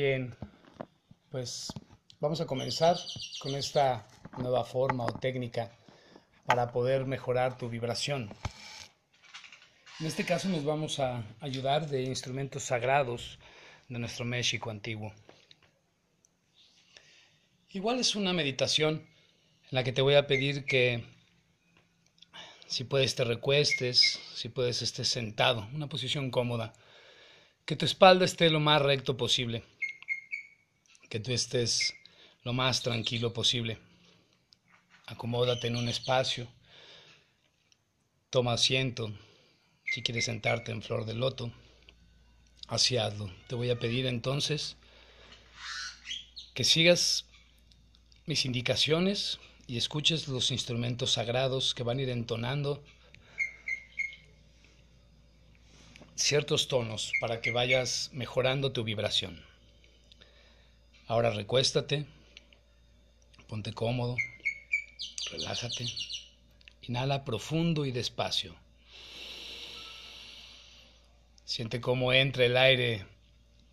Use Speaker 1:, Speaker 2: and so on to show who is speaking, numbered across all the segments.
Speaker 1: Bien, pues vamos a comenzar con esta nueva forma o técnica para poder mejorar tu vibración. En este caso nos vamos a ayudar de instrumentos sagrados de nuestro México antiguo. Igual es una meditación en la que te voy a pedir que si puedes te recuestes, si puedes estés sentado, una posición cómoda, que tu espalda esté lo más recto posible que tú estés lo más tranquilo posible. Acomódate en un espacio, toma asiento, si quieres sentarte en flor de loto, así. Te voy a pedir entonces que sigas mis indicaciones y escuches los instrumentos sagrados que van a ir entonando ciertos tonos para que vayas mejorando tu vibración. Ahora recuéstate, ponte cómodo, relájate, inhala profundo y despacio. Siente cómo entra el aire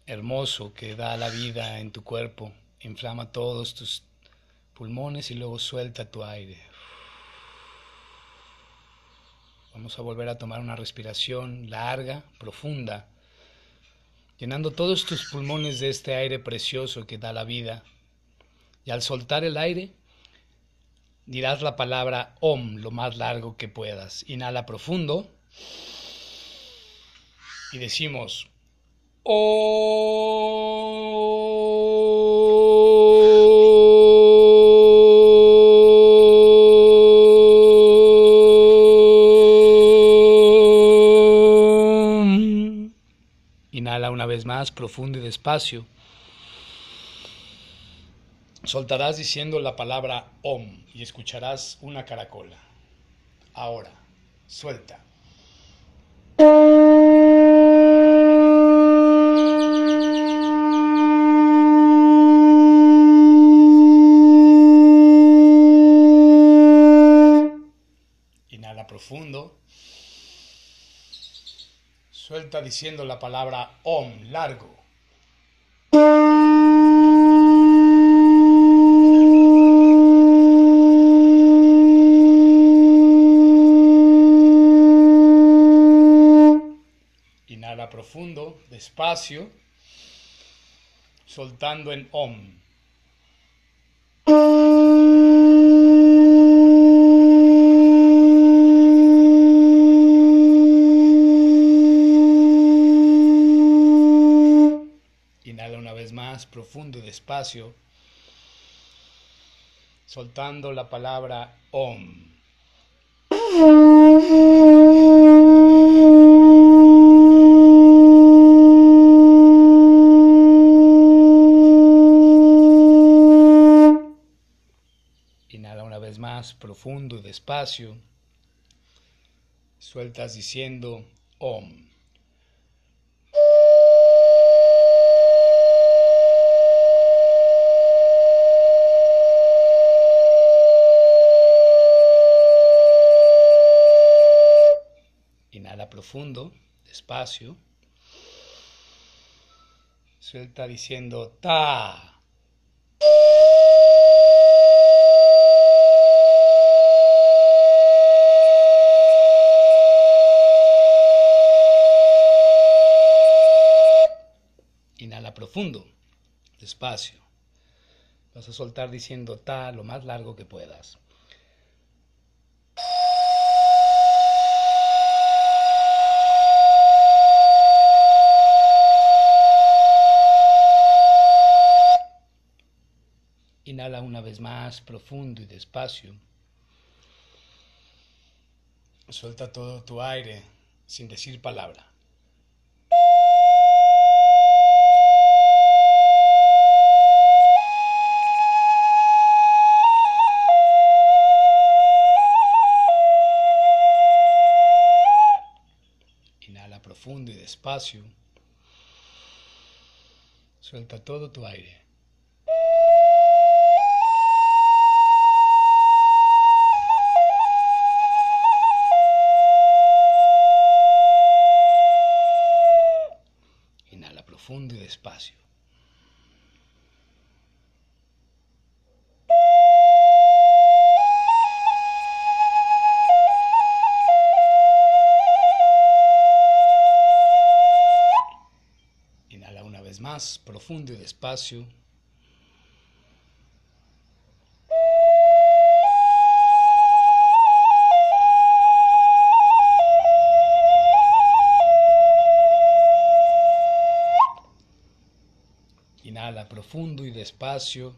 Speaker 1: hermoso que da la vida en tu cuerpo, inflama todos tus pulmones y luego suelta tu aire. Vamos a volver a tomar una respiración larga, profunda llenando todos tus pulmones de este aire precioso que da la vida. Y al soltar el aire, dirás la palabra OM lo más largo que puedas. Inhala profundo y decimos una vez más, profundo y despacio. Soltarás diciendo la palabra OM y escucharás una caracola. Ahora, suelta. Inhala profundo. Suelta diciendo la palabra OM, largo. Inhala profundo, despacio, soltando en OM. Profundo y despacio, soltando la palabra OM. Inhala una vez más, profundo y despacio. Sueltas diciendo OM. Profundo, despacio. Suelta diciendo ta. Inhala profundo, despacio. Vas a soltar diciendo ta lo más largo que puedas. Inhala una vez más, profundo y despacio. Suelta todo tu aire sin decir palabra. Inhala profundo y despacio. Suelta todo tu aire. Profundo y despacio. Inhala profundo y despacio.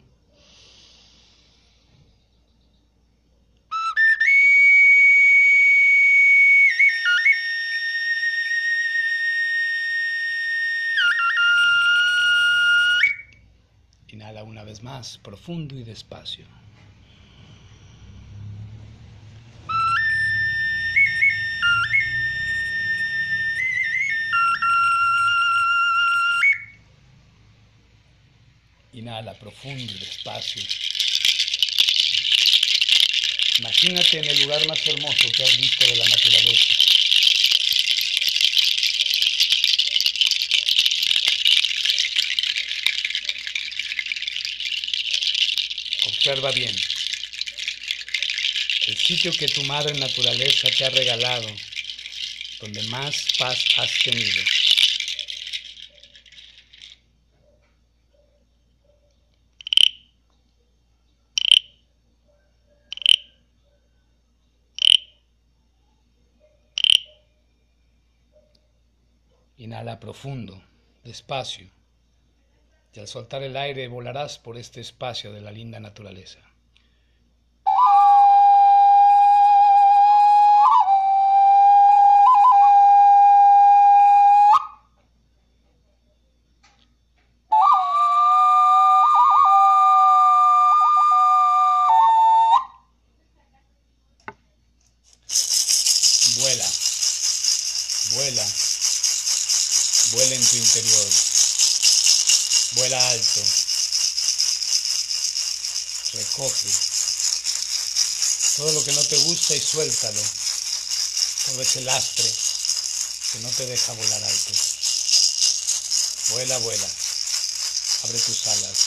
Speaker 1: Inhala una vez más, profundo y despacio. Inhala profundo y despacio. Imagínate en el lugar más hermoso que has visto de la naturaleza. Observa bien. El sitio que tu madre naturaleza te ha regalado, donde más paz has tenido. Inhala profundo, despacio, al soltar el aire volarás por este espacio de la linda naturaleza. Vuela, vuela, vuela en tu interior, vuela alto, recoge todo lo que no te gusta y suéltalo, todo ese lastre que no te deja volar alto. Vuela, vuela, abre tus alas.